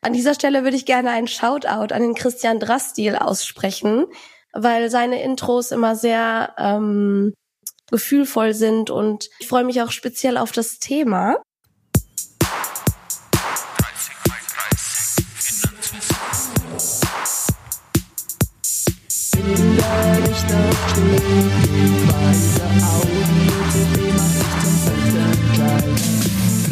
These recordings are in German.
An dieser Stelle würde ich gerne einen Shoutout an den Christian Drastil aussprechen, weil seine Intros immer sehr ähm, gefühlvoll sind und ich freue mich auch speziell auf das Thema.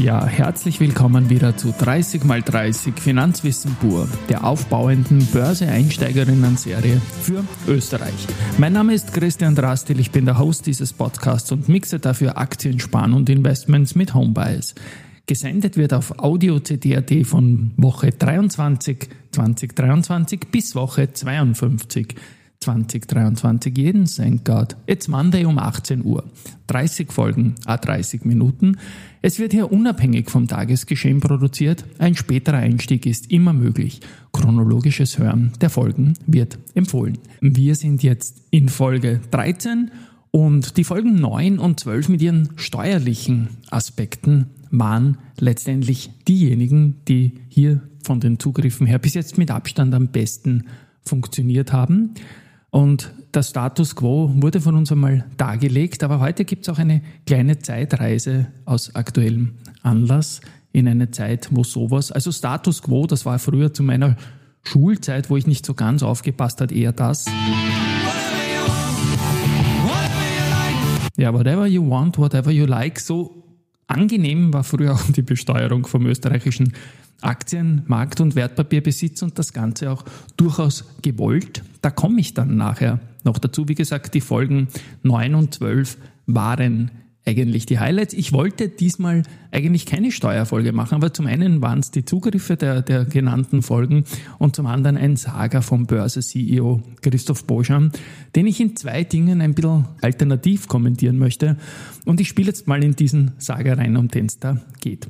Ja, herzlich willkommen wieder zu 30 x 30 Finanzwissen pur, der aufbauenden Börse-Einsteigerinnen-Serie für Österreich. Mein Name ist Christian Drastil, ich bin der Host dieses Podcasts und mixe dafür Aktien, Sparen und Investments mit Homebuys. Gesendet wird auf Audio CD.at von Woche 23 2023 bis Woche 52 2023 jeden Thank God. It's Monday um 18 Uhr. 30 Folgen, a 30 Minuten. Es wird hier unabhängig vom Tagesgeschehen produziert. Ein späterer Einstieg ist immer möglich. Chronologisches Hören der Folgen wird empfohlen. Wir sind jetzt in Folge 13 und die Folgen 9 und 12 mit ihren steuerlichen Aspekten waren letztendlich diejenigen, die hier von den Zugriffen her bis jetzt mit Abstand am besten funktioniert haben. Und der Status quo wurde von uns einmal dargelegt, aber heute gibt es auch eine kleine Zeitreise aus aktuellem Anlass in eine Zeit, wo sowas, also Status quo, das war früher zu meiner Schulzeit, wo ich nicht so ganz aufgepasst hat, eher das. Ja, whatever you want, whatever you like, so angenehm war früher auch die Besteuerung vom österreichischen Aktienmarkt und Wertpapierbesitz und das Ganze auch durchaus gewollt. Da komme ich dann nachher noch dazu. Wie gesagt, die Folgen 9 und 12 waren eigentlich die Highlights. Ich wollte diesmal eigentlich keine Steuerfolge machen, aber zum einen waren es die Zugriffe der, der genannten Folgen und zum anderen ein Saga vom Börse-CEO Christoph Boscham, den ich in zwei Dingen ein bisschen alternativ kommentieren möchte. Und ich spiele jetzt mal in diesen Saga rein, um den es da geht.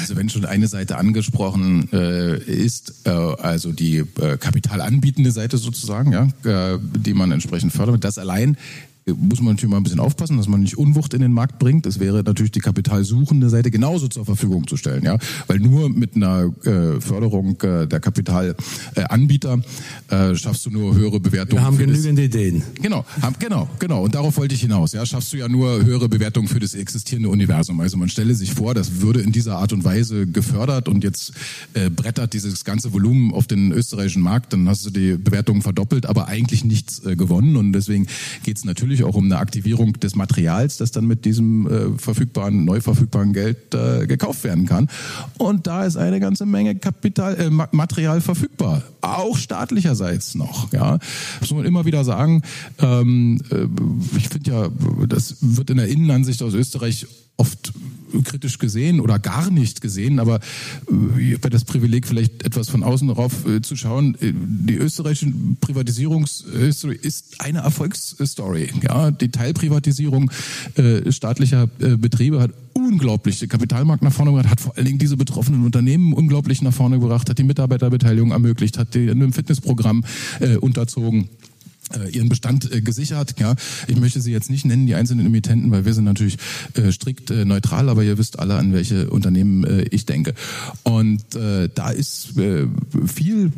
Also wenn schon eine Seite angesprochen äh, ist, äh, also die äh, kapitalanbietende Seite sozusagen, ja, äh, die man entsprechend fördert, das allein muss man natürlich mal ein bisschen aufpassen, dass man nicht Unwucht in den Markt bringt. Es wäre natürlich die kapitalsuchende Seite genauso zur Verfügung zu stellen, ja, weil nur mit einer äh, Förderung äh, der Kapitalanbieter äh, schaffst du nur höhere Bewertungen. Wir haben genügend das, Ideen. Genau, haben, genau, genau. Und darauf wollte ich hinaus. Ja, schaffst du ja nur höhere Bewertungen für das existierende Universum. Also man stelle sich vor, das würde in dieser Art und Weise gefördert und jetzt äh, brettert dieses ganze Volumen auf den österreichischen Markt, dann hast du die Bewertungen verdoppelt, aber eigentlich nichts äh, gewonnen. Und deswegen geht es natürlich natürlich auch um eine Aktivierung des Materials, das dann mit diesem äh, verfügbaren, neu verfügbaren Geld äh, gekauft werden kann. Und da ist eine ganze Menge Kapital, äh, Material verfügbar, auch staatlicherseits noch. Ja, das muss man immer wieder sagen. Ähm, äh, ich finde ja, das wird in der Innenansicht aus Österreich oft kritisch gesehen oder gar nicht gesehen, aber äh, ich habe das Privileg, vielleicht etwas von außen darauf äh, zu schauen. Äh, die österreichische Privatisierungshistory ist eine Erfolgsstory. Ja, die Teilprivatisierung staatlicher Betriebe hat unglaublich Kapitalmarkt nach vorne gebracht, hat vor allen Dingen diese betroffenen Unternehmen unglaublich nach vorne gebracht, hat die Mitarbeiterbeteiligung ermöglicht, hat die einem Fitnessprogramm unterzogen. Äh, ihren Bestand äh, gesichert. Ja, ich möchte sie jetzt nicht nennen, die einzelnen Emittenten, weil wir sind natürlich äh, strikt äh, neutral, aber ihr wisst alle, an welche Unternehmen äh, ich denke. Und äh, da ist äh, viel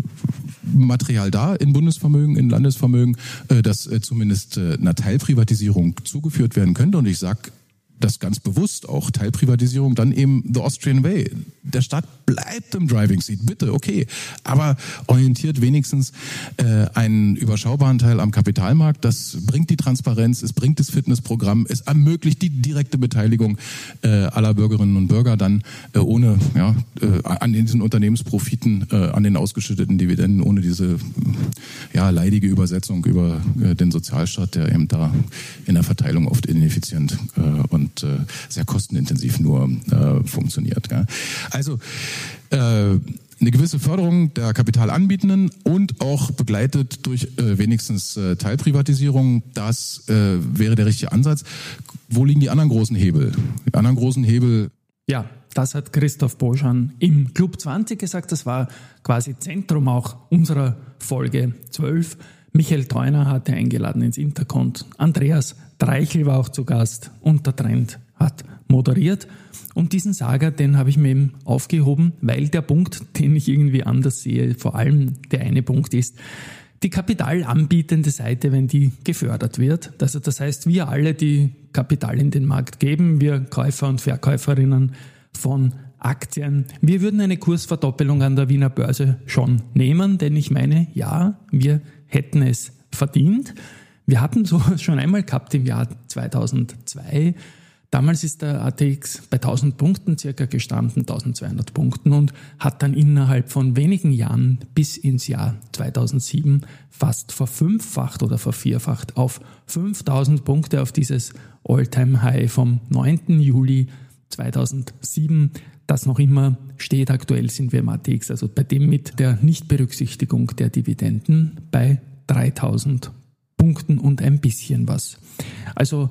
Material da in Bundesvermögen, in Landesvermögen, äh, das äh, zumindest äh, einer Teilprivatisierung zugeführt werden könnte. Und ich sag das ganz bewusst auch Teilprivatisierung, dann eben the Austrian Way. Der Staat bleibt im Driving Seat, bitte, okay, aber orientiert wenigstens äh, einen überschaubaren Teil am Kapitalmarkt. Das bringt die Transparenz, es bringt das Fitnessprogramm, es ermöglicht die direkte Beteiligung äh, aller Bürgerinnen und Bürger dann äh, ohne ja, äh, an diesen Unternehmensprofiten, äh, an den ausgeschütteten Dividenden, ohne diese ja leidige Übersetzung über äh, den Sozialstaat, der eben da in der Verteilung oft ineffizient äh, und und äh, sehr kostenintensiv nur äh, funktioniert. Gell? Also äh, eine gewisse Förderung der Kapitalanbietenden und auch begleitet durch äh, wenigstens äh, Teilprivatisierung. Das äh, wäre der richtige Ansatz. Wo liegen die anderen großen Hebel? Die anderen großen Hebel. Ja, das hat Christoph Boschan im Club 20 gesagt. Das war quasi Zentrum auch unserer Folge 12. Michael Theuner hatte eingeladen ins Interkont. Andreas Dreichel war auch zu Gast und der Trend hat moderiert. Und diesen Sager, den habe ich mir eben aufgehoben, weil der Punkt, den ich irgendwie anders sehe, vor allem der eine Punkt ist, die kapitalanbietende Seite, wenn die gefördert wird. Also das heißt, wir alle, die Kapital in den Markt geben, wir Käufer und Verkäuferinnen von Aktien, wir würden eine Kursverdoppelung an der Wiener Börse schon nehmen, denn ich meine, ja, wir hätten es verdient. Wir hatten sowas schon einmal gehabt im Jahr 2002 Damals ist der ATX bei 1000 Punkten circa gestanden, 1200 Punkten und hat dann innerhalb von wenigen Jahren bis ins Jahr 2007 fast verfünffacht oder vervierfacht auf 5000 Punkte auf dieses All-Time-High vom 9. Juli 2007, das noch immer steht. Aktuell sind wir im ATX, also bei dem mit der Nichtberücksichtigung der Dividenden bei 3000 Punkten und ein bisschen was. Also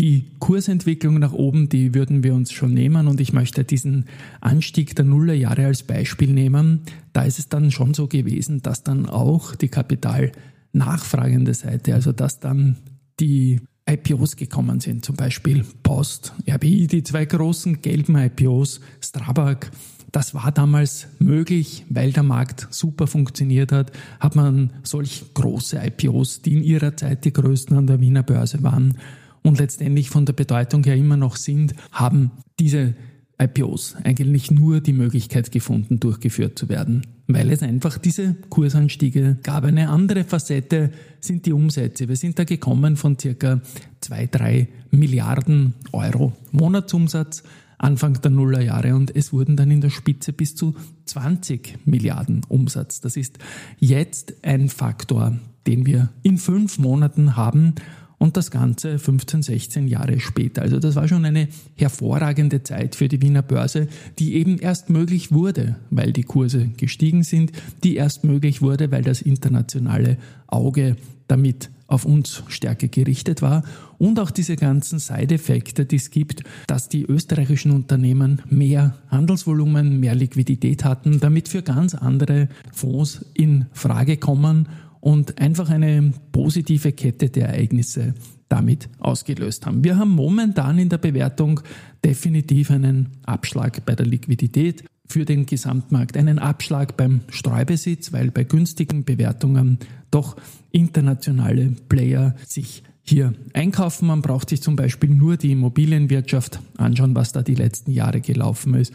die Kursentwicklung nach oben, die würden wir uns schon nehmen und ich möchte diesen Anstieg der Nullerjahre als Beispiel nehmen. Da ist es dann schon so gewesen, dass dann auch die kapitalnachfragende Seite, also dass dann die IPOs gekommen sind, zum Beispiel Post, RBI, die zwei großen gelben IPOs, Strabag, das war damals möglich, weil der Markt super funktioniert hat, hat man solch große IPOs, die in ihrer Zeit die größten an der Wiener Börse waren, und letztendlich von der Bedeutung her immer noch sind, haben diese IPOs eigentlich nur die Möglichkeit gefunden, durchgeführt zu werden, weil es einfach diese Kursanstiege gab. Eine andere Facette sind die Umsätze. Wir sind da gekommen von circa zwei, drei Milliarden Euro Monatsumsatz Anfang der Nullerjahre und es wurden dann in der Spitze bis zu 20 Milliarden Umsatz. Das ist jetzt ein Faktor, den wir in fünf Monaten haben und das Ganze 15, 16 Jahre später. Also das war schon eine hervorragende Zeit für die Wiener Börse, die eben erst möglich wurde, weil die Kurse gestiegen sind, die erst möglich wurde, weil das internationale Auge damit auf uns stärker gerichtet war und auch diese ganzen Side-Effekte, die es gibt, dass die österreichischen Unternehmen mehr Handelsvolumen, mehr Liquidität hatten, damit für ganz andere Fonds in Frage kommen und einfach eine positive Kette der Ereignisse damit ausgelöst haben. Wir haben momentan in der Bewertung definitiv einen Abschlag bei der Liquidität für den Gesamtmarkt, einen Abschlag beim Streubesitz, weil bei günstigen Bewertungen doch internationale Player sich hier einkaufen. Man braucht sich zum Beispiel nur die Immobilienwirtschaft anschauen, was da die letzten Jahre gelaufen ist.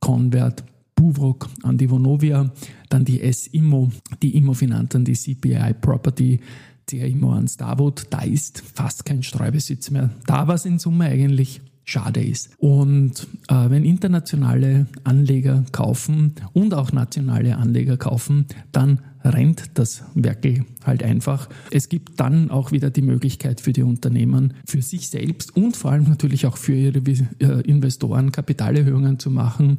Convert, Buvrok an die Vonovia, dann die S-Immo, die Immofinanten, die CPI Property, der Immo an Starwood. Da ist fast kein Streubesitz mehr da, was in Summe eigentlich schade ist. Und äh, wenn internationale Anleger kaufen und auch nationale Anleger kaufen, dann rennt das Werkel halt einfach. Es gibt dann auch wieder die Möglichkeit für die Unternehmen, für sich selbst und vor allem natürlich auch für ihre äh, Investoren Kapitalerhöhungen zu machen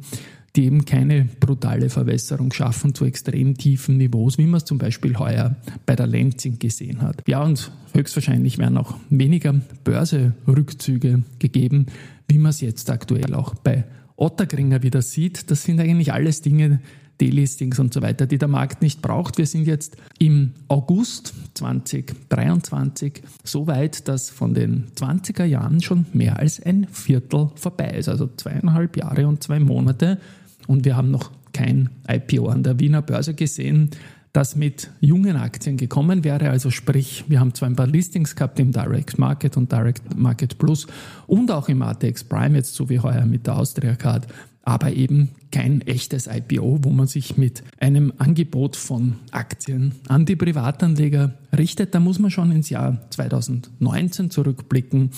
die eben keine brutale Verwässerung schaffen zu extrem tiefen Niveaus, wie man es zum Beispiel heuer bei der Lenzing gesehen hat. Ja, und höchstwahrscheinlich werden auch weniger Börserückzüge gegeben, wie man es jetzt aktuell auch bei Ottergringer wieder sieht. Das sind eigentlich alles Dinge, Delistings und so weiter, die der Markt nicht braucht. Wir sind jetzt im August 2023 so weit, dass von den 20er Jahren schon mehr als ein Viertel vorbei ist, also zweieinhalb Jahre und zwei Monate. Und wir haben noch kein IPO an der Wiener Börse gesehen, das mit jungen Aktien gekommen wäre. Also sprich, wir haben zwar ein paar Listings gehabt im Direct Market und Direct Market Plus und auch im ATX Prime, jetzt so wie heuer mit der Austria Card, aber eben kein echtes IPO, wo man sich mit einem Angebot von Aktien an die Privatanleger richtet. Da muss man schon ins Jahr 2019 zurückblicken.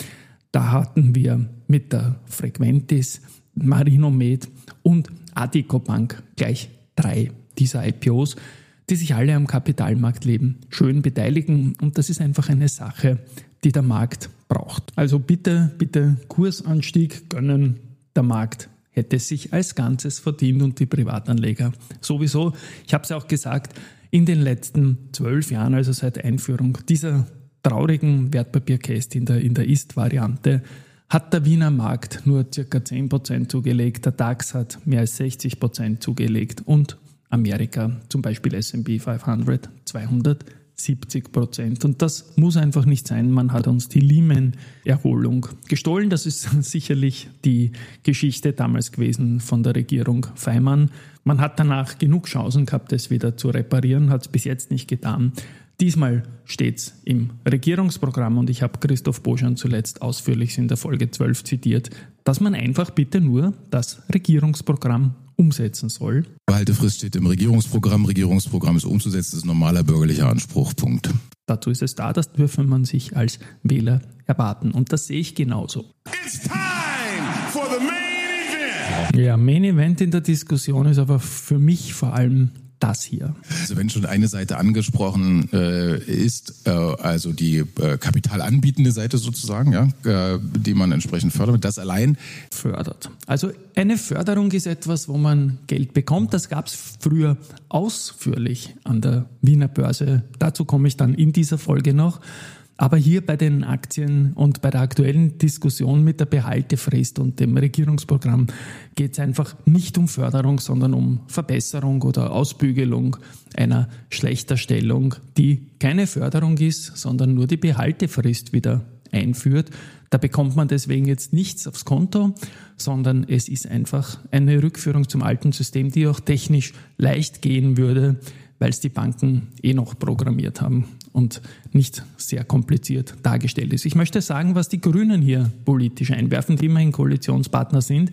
Da hatten wir mit der Frequentis, Marinomed und Adico Bank gleich drei dieser IPOs, die sich alle am Kapitalmarktleben schön beteiligen. Und das ist einfach eine Sache, die der Markt braucht. Also bitte, bitte Kursanstieg gönnen. Der Markt hätte sich als Ganzes verdient und die Privatanleger sowieso. Ich habe es ja auch gesagt, in den letzten zwölf Jahren, also seit Einführung dieser traurigen Wertpapierkäste in der, in der Ist-Variante, hat der Wiener Markt nur circa 10% zugelegt, der DAX hat mehr als 60% zugelegt und Amerika, zum Beispiel S&P 500, 270 Prozent. Und das muss einfach nicht sein. Man hat uns die Lehman-Erholung gestohlen. Das ist sicherlich die Geschichte damals gewesen von der Regierung Feimann. Man hat danach genug Chancen gehabt, es wieder zu reparieren, hat es bis jetzt nicht getan. Diesmal steht es im Regierungsprogramm und ich habe Christoph Boschan zuletzt ausführlich in der Folge 12 zitiert, dass man einfach bitte nur das Regierungsprogramm umsetzen soll. Behaltefrist steht im Regierungsprogramm. Regierungsprogramm ist umzusetzen, ist ein normaler bürgerlicher Anspruch. Punkt. Dazu ist es da, das dürfe man sich als Wähler erwarten. Und das sehe ich genauso. It's time for the main event. Ja, Main Event in der Diskussion ist aber für mich vor allem das hier. Also wenn schon eine Seite angesprochen äh, ist, äh, also die äh, kapitalanbietende Seite sozusagen, ja, äh, die man entsprechend fördert, das allein fördert. Also eine Förderung ist etwas, wo man Geld bekommt. Das gab es früher ausführlich an der Wiener Börse. Dazu komme ich dann in dieser Folge noch. Aber hier bei den Aktien und bei der aktuellen Diskussion mit der Behaltefrist und dem Regierungsprogramm geht es einfach nicht um Förderung, sondern um Verbesserung oder Ausbügelung einer Schlechterstellung, die keine Förderung ist, sondern nur die Behaltefrist wieder einführt. Da bekommt man deswegen jetzt nichts aufs Konto, sondern es ist einfach eine Rückführung zum alten System, die auch technisch leicht gehen würde, weil es die Banken eh noch programmiert haben und nicht sehr kompliziert dargestellt ist. Ich möchte sagen, was die Grünen hier politisch einwerfen, die immerhin Koalitionspartner sind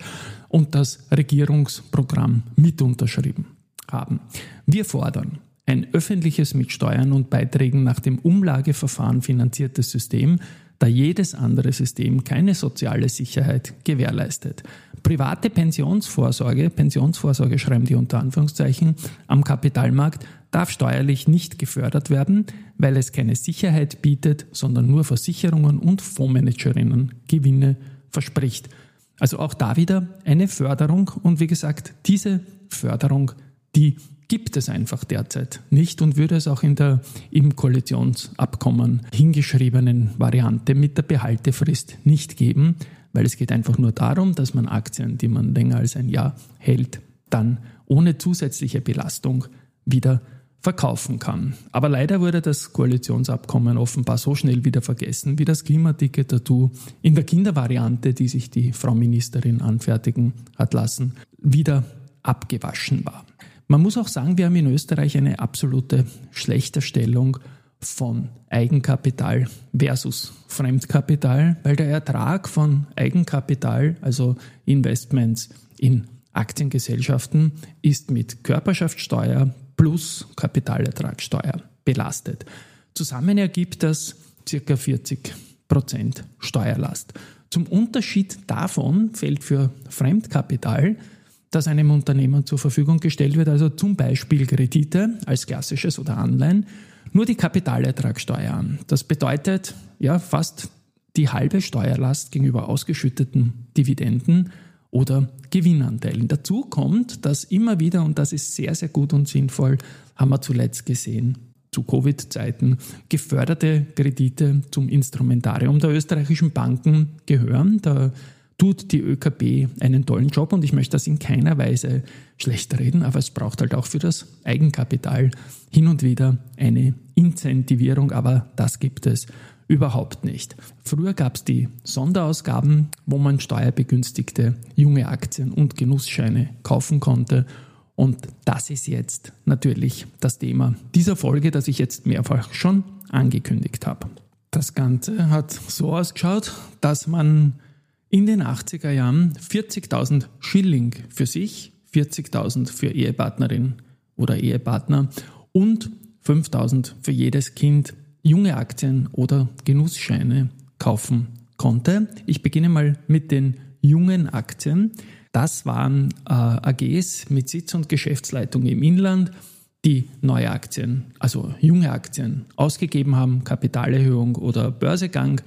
und das Regierungsprogramm mit unterschrieben haben. Wir fordern ein öffentliches mit Steuern und Beiträgen nach dem Umlageverfahren finanziertes System, da jedes andere System keine soziale Sicherheit gewährleistet. Private Pensionsvorsorge, Pensionsvorsorge schreiben die unter Anführungszeichen, am Kapitalmarkt darf steuerlich nicht gefördert werden, weil es keine Sicherheit bietet, sondern nur Versicherungen und Fondsmanagerinnen Gewinne verspricht. Also auch da wieder eine Förderung und wie gesagt, diese Förderung, die gibt es einfach derzeit nicht und würde es auch in der im Koalitionsabkommen hingeschriebenen Variante mit der Behaltefrist nicht geben, weil es geht einfach nur darum, dass man Aktien, die man länger als ein Jahr hält, dann ohne zusätzliche Belastung wieder verkaufen kann. Aber leider wurde das Koalitionsabkommen offenbar so schnell wieder vergessen, wie das Klimaticket dazu in der Kindervariante, die sich die Frau Ministerin anfertigen hat lassen, wieder abgewaschen war. Man muss auch sagen, wir haben in Österreich eine absolute Schlechterstellung von Eigenkapital versus Fremdkapital, weil der Ertrag von Eigenkapital, also Investments in Aktiengesellschaften, ist mit Körperschaftssteuer plus Kapitalertragssteuer belastet. Zusammen ergibt das ca. 40 Prozent Steuerlast. Zum Unterschied davon fällt für Fremdkapital, das einem Unternehmen zur Verfügung gestellt wird, also zum Beispiel Kredite als klassisches oder Anleihen, nur die Kapitalertragssteuer an. Das bedeutet ja fast die halbe Steuerlast gegenüber ausgeschütteten Dividenden oder Gewinnanteilen. Dazu kommt, dass immer wieder, und das ist sehr, sehr gut und sinnvoll, haben wir zuletzt gesehen, zu Covid-Zeiten geförderte Kredite zum Instrumentarium der österreichischen Banken gehören. Da tut die ÖKB einen tollen Job und ich möchte das in keiner Weise schlecht reden, aber es braucht halt auch für das Eigenkapital hin und wieder eine Incentivierung, aber das gibt es überhaupt nicht. Früher gab es die Sonderausgaben, wo man steuerbegünstigte junge Aktien und Genussscheine kaufen konnte. Und das ist jetzt natürlich das Thema dieser Folge, das ich jetzt mehrfach schon angekündigt habe. Das Ganze hat so ausgeschaut, dass man in den 80er Jahren 40.000 Schilling für sich, 40.000 für Ehepartnerin oder Ehepartner und 5.000 für jedes Kind junge Aktien oder Genussscheine kaufen konnte. Ich beginne mal mit den jungen Aktien. Das waren äh, AGs mit Sitz und Geschäftsleitung im Inland, die neue Aktien, also junge Aktien ausgegeben haben, Kapitalerhöhung oder Börsegang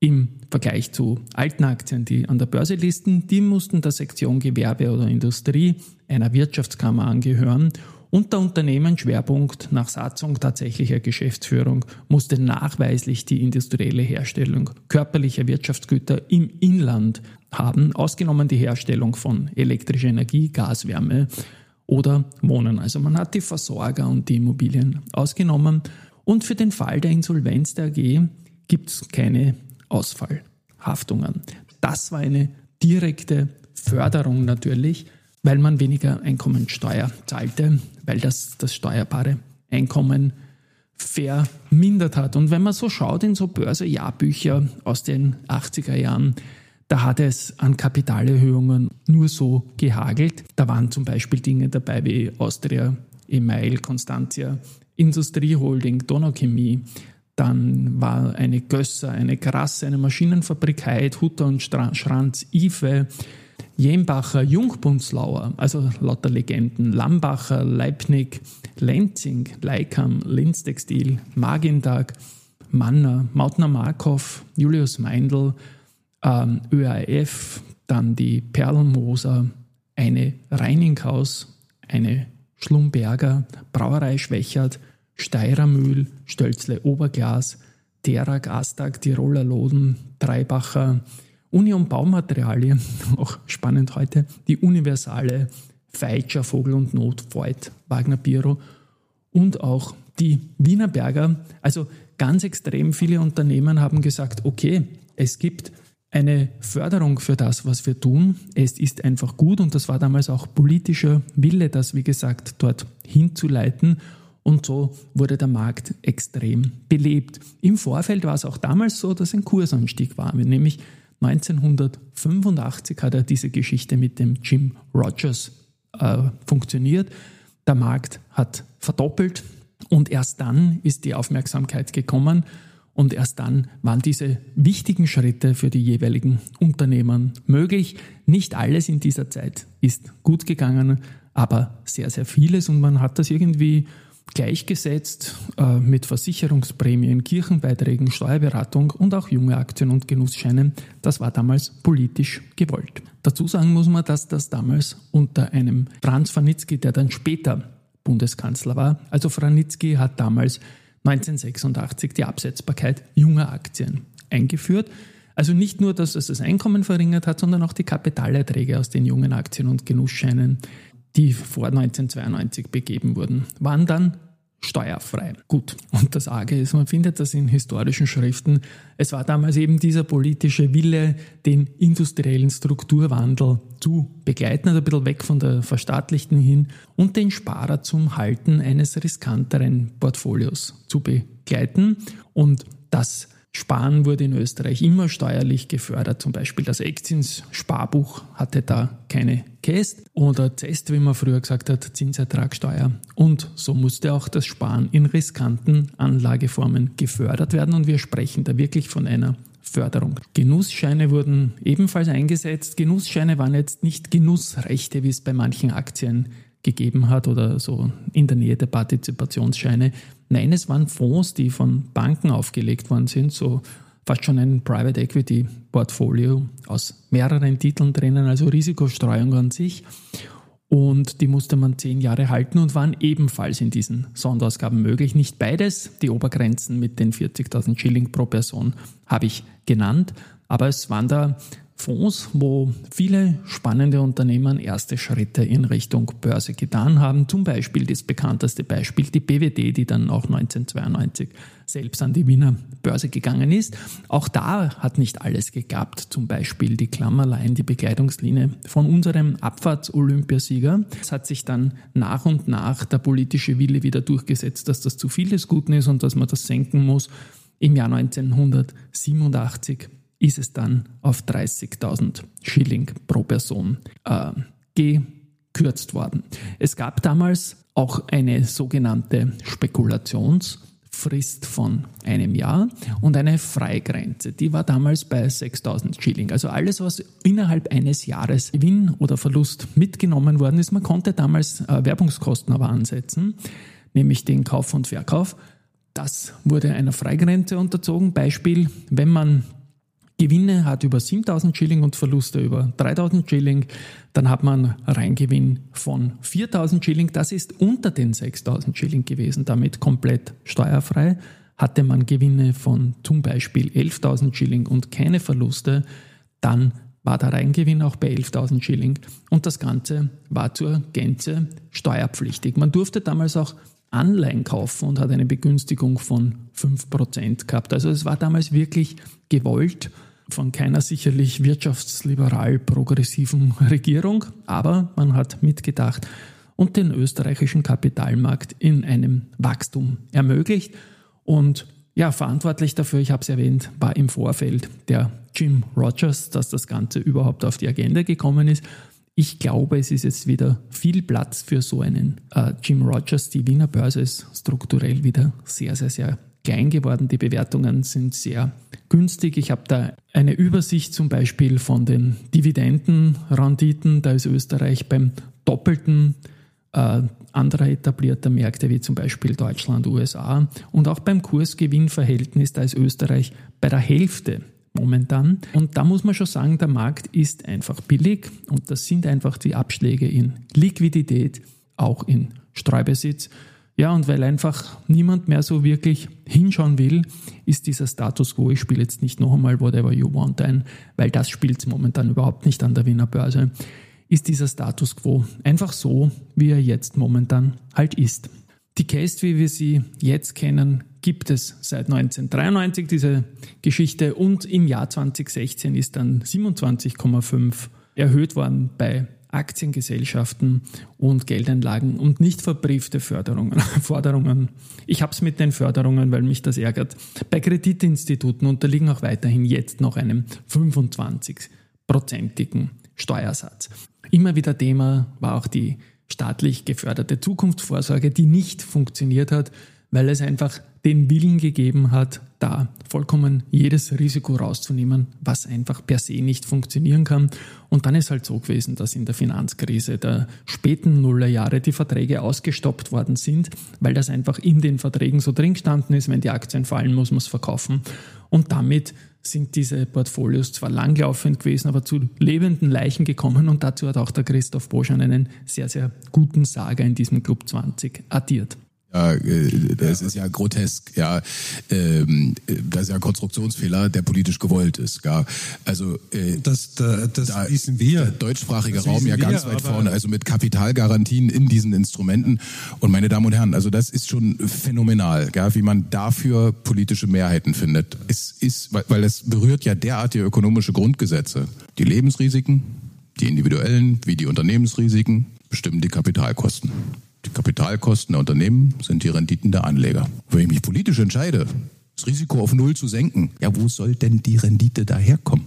im Vergleich zu alten Aktien, die an der Börse listen, die mussten der Sektion Gewerbe oder Industrie einer Wirtschaftskammer angehören und der Unternehmensschwerpunkt nach Satzung tatsächlicher Geschäftsführung musste nachweislich die industrielle Herstellung körperlicher Wirtschaftsgüter im Inland haben, ausgenommen die Herstellung von elektrischer Energie, Gaswärme oder Wohnen. Also man hat die Versorger und die Immobilien ausgenommen und für den Fall der Insolvenz der AG gibt es keine Ausfallhaftungen. Das war eine direkte Förderung natürlich weil man weniger Einkommensteuer zahlte, weil das das steuerbare Einkommen vermindert hat. Und wenn man so schaut in so Börsejahrbücher aus den 80er Jahren, da hat es an Kapitalerhöhungen nur so gehagelt. Da waren zum Beispiel Dinge dabei wie Austria, Email, Constantia, Industrieholding, Donauchemie. Dann war eine Gösser, eine Grasse, eine Maschinenfabrik Heid, Hutter und Schranz, Ife, Jembacher, Jungbunzlauer, also lauter Legenden, Lambacher, Leibnick, Lenzing, Leikam, Linz Textil, Magintag, Manner, Mautner Markov, Julius Meindl, ähm, ÖAF, dann die Perlmoser, eine Reininghaus, eine Schlumberger, Brauerei Schwächert, Steirermühl, Stölzle Oberglas, Terak, Astag, Tiroler Loden, Dreibacher, Union Baumaterialien, auch spannend heute, die Universale, Feitscher, Vogel und Not, Voigt, Wagner Biro und auch die Wienerberger. Also ganz extrem viele Unternehmen haben gesagt, okay, es gibt eine Förderung für das, was wir tun. Es ist einfach gut und das war damals auch politischer Wille, das, wie gesagt, dort hinzuleiten. Und so wurde der Markt extrem belebt. Im Vorfeld war es auch damals so, dass ein Kursanstieg war, nämlich 1985 hat er diese Geschichte mit dem Jim Rogers äh, funktioniert. Der Markt hat verdoppelt und erst dann ist die Aufmerksamkeit gekommen und erst dann waren diese wichtigen Schritte für die jeweiligen Unternehmen möglich. Nicht alles in dieser Zeit ist gut gegangen, aber sehr, sehr vieles und man hat das irgendwie gleichgesetzt äh, mit Versicherungsprämien, Kirchenbeiträgen, Steuerberatung und auch junge Aktien und Genussscheinen. Das war damals politisch gewollt. Dazu sagen muss man, dass das damals unter einem Franz Franitzky, der dann später Bundeskanzler war, also Franitzky hat damals 1986 die Absetzbarkeit junger Aktien eingeführt. Also nicht nur, dass es das Einkommen verringert hat, sondern auch die Kapitalerträge aus den jungen Aktien und Genussscheinen die vor 1992 begeben wurden, waren dann steuerfrei. Gut. Und das Arge ist, man findet das in historischen Schriften. Es war damals eben dieser politische Wille, den industriellen Strukturwandel zu begleiten, also ein bisschen weg von der verstaatlichten hin und den Sparer zum Halten eines riskanteren Portfolios zu begleiten. Und das Sparen wurde in Österreich immer steuerlich gefördert. Zum Beispiel das Eckzins-Sparbuch hatte da keine Käst oder ZEST, wie man früher gesagt hat, Zinsertragssteuer. Und so musste auch das Sparen in riskanten Anlageformen gefördert werden und wir sprechen da wirklich von einer Förderung. Genussscheine wurden ebenfalls eingesetzt. Genussscheine waren jetzt nicht Genussrechte, wie es bei manchen Aktien gegeben hat oder so in der Nähe der Partizipationsscheine. Nein, es waren Fonds, die von Banken aufgelegt worden sind, so fast schon ein Private Equity Portfolio aus mehreren Titeln drinnen, also Risikostreuung an sich. Und die musste man zehn Jahre halten und waren ebenfalls in diesen Sonderausgaben möglich. Nicht beides, die Obergrenzen mit den 40.000 Schilling pro Person habe ich genannt, aber es waren da Fonds, wo viele spannende Unternehmen erste Schritte in Richtung Börse getan haben. Zum Beispiel das bekannteste Beispiel, die BWD, die dann auch 1992 selbst an die Wiener Börse gegangen ist. Auch da hat nicht alles geklappt. Zum Beispiel die Klammerlein, die Bekleidungslinie von unserem Abfahrts-Olympiasieger. Es hat sich dann nach und nach der politische Wille wieder durchgesetzt, dass das zu viel des Guten ist und dass man das senken muss. Im Jahr 1987 ist es dann auf 30.000 Schilling pro Person äh, gekürzt worden. Es gab damals auch eine sogenannte Spekulationsfrist von einem Jahr und eine Freigrenze. Die war damals bei 6.000 Schilling. Also alles, was innerhalb eines Jahres Gewinn oder Verlust mitgenommen worden ist, man konnte damals äh, Werbungskosten aber ansetzen, nämlich den Kauf und Verkauf. Das wurde einer Freigrenze unterzogen. Beispiel, wenn man Gewinne hat über 7000 Schilling und Verluste über 3000 Schilling. Dann hat man Reingewinn von 4000 Schilling. Das ist unter den 6000 Schilling gewesen, damit komplett steuerfrei. Hatte man Gewinne von zum Beispiel 11.000 Schilling und keine Verluste, dann war der Reingewinn auch bei 11.000 Schilling und das Ganze war zur Gänze steuerpflichtig. Man durfte damals auch Anleihen kaufen und hat eine Begünstigung von 5% gehabt. Also es war damals wirklich gewollt von keiner sicherlich wirtschaftsliberal progressiven Regierung, aber man hat mitgedacht und den österreichischen Kapitalmarkt in einem Wachstum ermöglicht. Und ja, verantwortlich dafür, ich habe es erwähnt, war im Vorfeld der Jim Rogers, dass das Ganze überhaupt auf die Agenda gekommen ist. Ich glaube, es ist jetzt wieder viel Platz für so einen äh, Jim Rogers. Die Wiener Börse ist strukturell wieder sehr, sehr, sehr klein geworden. Die Bewertungen sind sehr günstig. Ich habe da eine Übersicht zum Beispiel von den Dividendenrenditen. Da ist Österreich beim doppelten äh, anderer etablierter Märkte wie zum Beispiel Deutschland, USA. Und auch beim Kursgewinnverhältnis, da ist Österreich bei der Hälfte momentan. Und da muss man schon sagen, der Markt ist einfach billig und das sind einfach die Abschläge in Liquidität, auch in Streubesitz. Ja, und weil einfach niemand mehr so wirklich hinschauen will, ist dieser Status quo, ich spiele jetzt nicht noch einmal Whatever You Want ein, weil das spielt momentan überhaupt nicht an der Wiener Börse, ist dieser Status quo einfach so, wie er jetzt momentan halt ist. Die Case, wie wir sie jetzt kennen, gibt es seit 1993, diese Geschichte, und im Jahr 2016 ist dann 27,5 erhöht worden bei Aktiengesellschaften und Geldeinlagen und nicht verbriefte Förderungen, Forderungen. Ich habe es mit den Förderungen, weil mich das ärgert. Bei Kreditinstituten unterliegen auch weiterhin jetzt noch einem 25-prozentigen Steuersatz. Immer wieder Thema war auch die staatlich geförderte Zukunftsvorsorge, die nicht funktioniert hat, weil es einfach den Willen gegeben hat, da vollkommen jedes Risiko rauszunehmen, was einfach per se nicht funktionieren kann. Und dann ist halt so gewesen, dass in der Finanzkrise der späten Nullerjahre die Verträge ausgestoppt worden sind, weil das einfach in den Verträgen so drin gestanden ist, wenn die Aktien fallen, muss man es verkaufen. Und damit sind diese Portfolios zwar langlaufend gewesen, aber zu lebenden Leichen gekommen und dazu hat auch der Christoph Boschan einen sehr, sehr guten Sager in diesem Club 20 addiert. Ja, äh, das ist ja grotesk, ja. Ähm, das ist ja ein Konstruktionsfehler, der politisch gewollt ist. Ja. Also äh, das, das, das da wissen wir. Der deutschsprachige das Raum ja ganz wir, weit vorne, also mit Kapitalgarantien in diesen Instrumenten. Und meine Damen und Herren, also das ist schon phänomenal, ja, wie man dafür politische Mehrheiten findet. Es ist, weil es berührt ja derartige ökonomische Grundgesetze. Die Lebensrisiken, die individuellen wie die Unternehmensrisiken bestimmen die Kapitalkosten. Die Kapitalkosten der Unternehmen sind die Renditen der Anleger. Wenn ich mich politisch entscheide, das Risiko auf Null zu senken, ja, wo soll denn die Rendite daherkommen?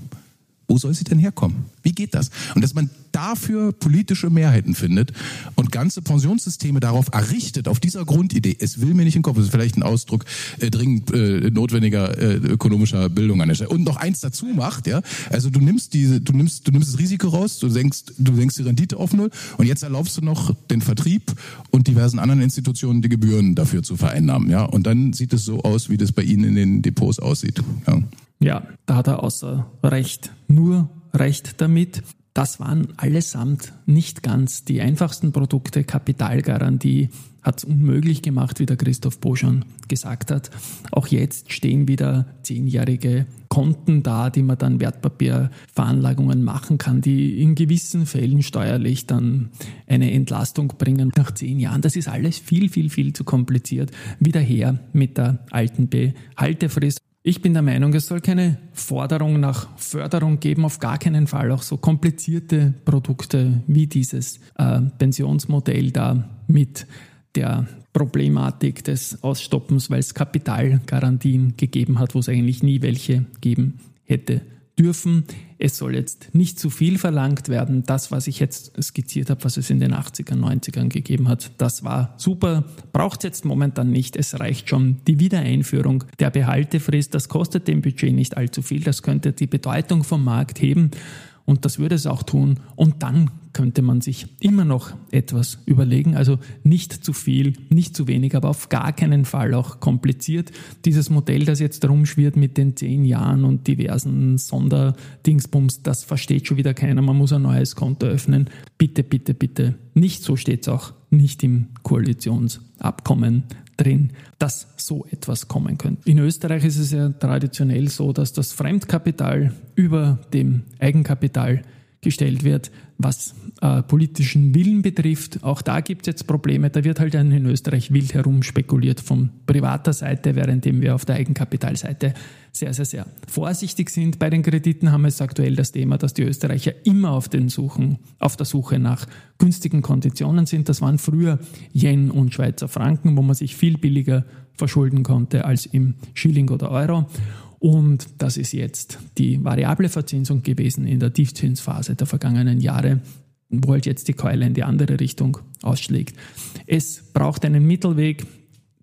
Wo soll sie denn herkommen? Wie geht das? Und dass man dafür politische Mehrheiten findet und ganze Pensionssysteme darauf errichtet, auf dieser Grundidee, es will mir nicht in den Kopf, das ist vielleicht ein Ausdruck äh, dringend äh, notwendiger äh, ökonomischer Bildung an der Stelle. Und noch eins dazu macht, ja, also du nimmst diese, du nimmst, du nimmst das Risiko raus, du senkst, du senkst die Rendite auf null und jetzt erlaubst du noch den Vertrieb und diversen anderen Institutionen die Gebühren dafür zu vereinnahmen, ja. Und dann sieht es so aus, wie das bei Ihnen in den Depots aussieht. Ja. Ja, da hat er außer Recht nur Recht damit. Das waren allesamt nicht ganz die einfachsten Produkte. Kapitalgarantie hat es unmöglich gemacht, wie der Christoph Boschan gesagt hat. Auch jetzt stehen wieder zehnjährige Konten da, die man dann Wertpapierveranlagungen machen kann, die in gewissen Fällen steuerlich dann eine Entlastung bringen nach zehn Jahren. Das ist alles viel, viel, viel zu kompliziert. Wieder her mit der alten Behaltefrist. Ich bin der Meinung, es soll keine Forderung nach Förderung geben, auf gar keinen Fall. Auch so komplizierte Produkte wie dieses äh, Pensionsmodell da mit der Problematik des Ausstoppens, weil es Kapitalgarantien gegeben hat, wo es eigentlich nie welche geben hätte dürfen. Es soll jetzt nicht zu viel verlangt werden. Das, was ich jetzt skizziert habe, was es in den 80er, 90ern gegeben hat, das war super. Braucht es jetzt momentan nicht. Es reicht schon die Wiedereinführung der Behaltefrist. Das kostet dem Budget nicht allzu viel. Das könnte die Bedeutung vom Markt heben. Und das würde es auch tun. Und dann könnte man sich immer noch etwas überlegen. Also nicht zu viel, nicht zu wenig, aber auf gar keinen Fall auch kompliziert. Dieses Modell, das jetzt rumschwirrt mit den zehn Jahren und diversen Sonderdingsbums, das versteht schon wieder keiner. Man muss ein neues Konto öffnen. Bitte, bitte, bitte. Nicht so steht es auch nicht im Koalitionsabkommen drin, dass so etwas kommen könnte. In Österreich ist es ja traditionell so, dass das Fremdkapital über dem Eigenkapital gestellt wird, was äh, politischen Willen betrifft. Auch da gibt es jetzt Probleme. Da wird halt in Österreich wild herum spekuliert von privater Seite, währenddem wir auf der Eigenkapitalseite sehr, sehr, sehr vorsichtig sind. Bei den Krediten haben wir jetzt aktuell das Thema, dass die Österreicher immer auf, den Suchen, auf der Suche nach günstigen Konditionen sind. Das waren früher Yen und Schweizer Franken, wo man sich viel billiger verschulden konnte als im Schilling oder Euro. Und das ist jetzt die variable Verzinsung gewesen in der Tiefzinsphase der vergangenen Jahre, wo halt jetzt die Keule in die andere Richtung ausschlägt. Es braucht einen Mittelweg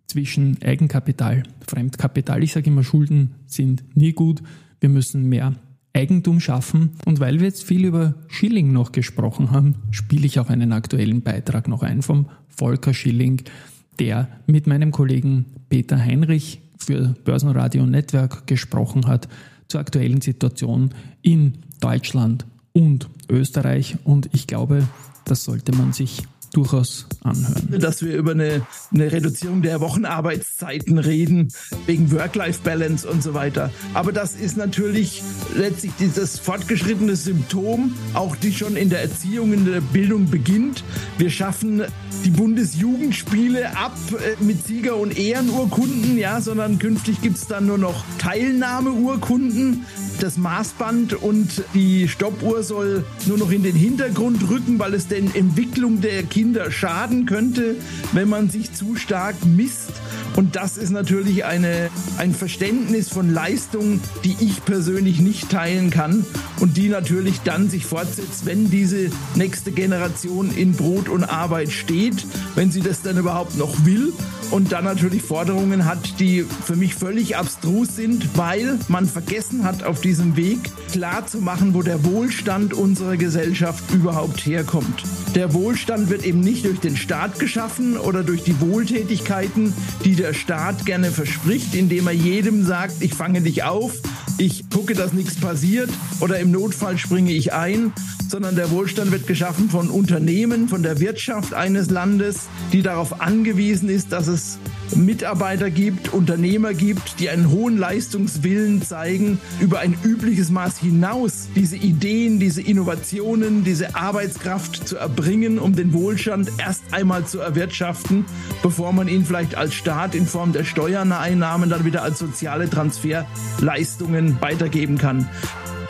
zwischen Eigenkapital, Fremdkapital. Ich sage immer, Schulden sind nie gut. Wir müssen mehr Eigentum schaffen. Und weil wir jetzt viel über Schilling noch gesprochen haben, spiele ich auch einen aktuellen Beitrag noch ein vom Volker Schilling, der mit meinem Kollegen Peter Heinrich für Börsenradio Netzwerk gesprochen hat zur aktuellen Situation in Deutschland und Österreich. Und ich glaube, das sollte man sich durchaus anhören. Dass wir über eine, eine Reduzierung der Wochenarbeitszeiten reden, wegen Work-Life-Balance und so weiter. Aber das ist natürlich letztlich dieses fortgeschrittene Symptom, auch die schon in der Erziehung, in der Bildung beginnt. Wir schaffen die Bundesjugendspiele ab äh, mit Sieger- und Ehrenurkunden, ja, sondern künftig gibt es dann nur noch Teilnahmeurkunden. Das Maßband und die Stoppuhr soll nur noch in den Hintergrund rücken, weil es den Entwicklung der Kinder schaden könnte, wenn man sich zu stark misst. Und das ist natürlich eine, ein Verständnis von Leistung, die ich persönlich nicht teilen kann und die natürlich dann sich fortsetzt, wenn diese nächste Generation in Brot und Arbeit steht, wenn sie das dann überhaupt noch will und dann natürlich Forderungen hat, die für mich völlig abstrus sind, weil man vergessen hat, auf diesem Weg klar zu machen, wo der Wohlstand unserer Gesellschaft überhaupt herkommt. Der Wohlstand wird eben nicht durch den Staat geschaffen oder durch die Wohltätigkeiten, die der Staat gerne verspricht, indem er jedem sagt, ich fange dich auf, ich gucke, dass nichts passiert oder im Notfall springe ich ein, sondern der Wohlstand wird geschaffen von Unternehmen, von der Wirtschaft eines Landes, die darauf angewiesen ist, dass es Mitarbeiter gibt, Unternehmer gibt, die einen hohen Leistungswillen zeigen, über ein übliches Maß hinaus diese Ideen, diese Innovationen, diese Arbeitskraft zu erbringen, um den Wohlstand erst einmal zu erwirtschaften, bevor man ihn vielleicht als Staat in Form der Steuereinnahmen dann wieder als soziale Transferleistungen weitergeben kann.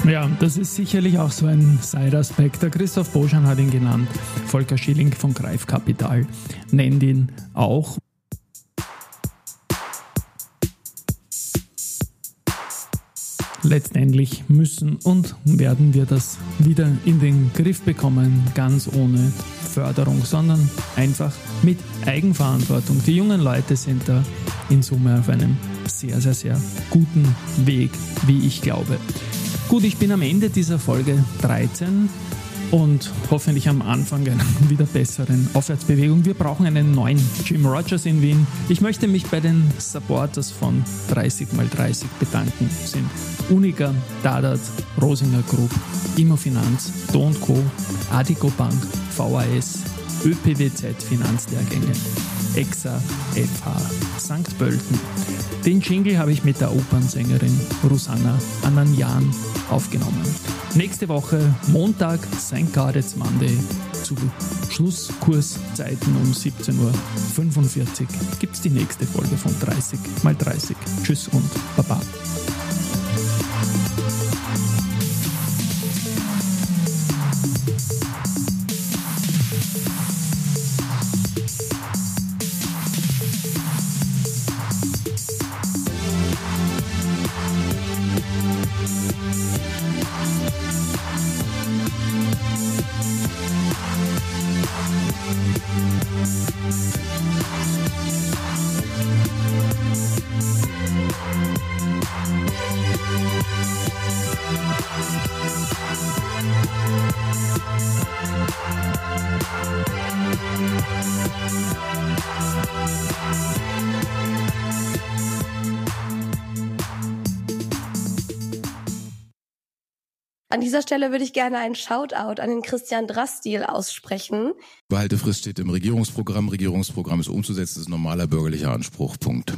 Ja, das ist sicherlich auch so ein Side-Aspekt. Der Christoph Boschan hat ihn genannt. Volker Schilling von Greif Kapital nennt ihn auch. Letztendlich müssen und werden wir das wieder in den Griff bekommen, ganz ohne Förderung, sondern einfach mit Eigenverantwortung. Die jungen Leute sind da in Summe auf einem sehr, sehr, sehr guten Weg, wie ich glaube. Gut, ich bin am Ende dieser Folge 13 und hoffentlich am Anfang einer wieder besseren Aufwärtsbewegung. Wir brauchen einen neuen Jim Rogers in Wien. Ich möchte mich bei den Supporters von 30x30 bedanken. Das sind Unica, Dadat, Rosinger Group, Immofinanz, Do Co., Adico Bank, VAS, ÖPWZ Finanzlehrgänge, EXA FH St. Pölten. Den Jingle habe ich mit der Opernsängerin Rosanna Ananjan aufgenommen. Nächste Woche, Montag, St. Gareth Monday, zu Schlusskurszeiten um 17.45 Uhr gibt es die nächste Folge von 30 mal 30. Tschüss und Baba. Thank An dieser Stelle würde ich gerne einen Shoutout an den Christian Drastil aussprechen. Behaltefrist steht im Regierungsprogramm. Regierungsprogramm ist umzusetzen, ist normaler bürgerlicher Anspruch. Punkt.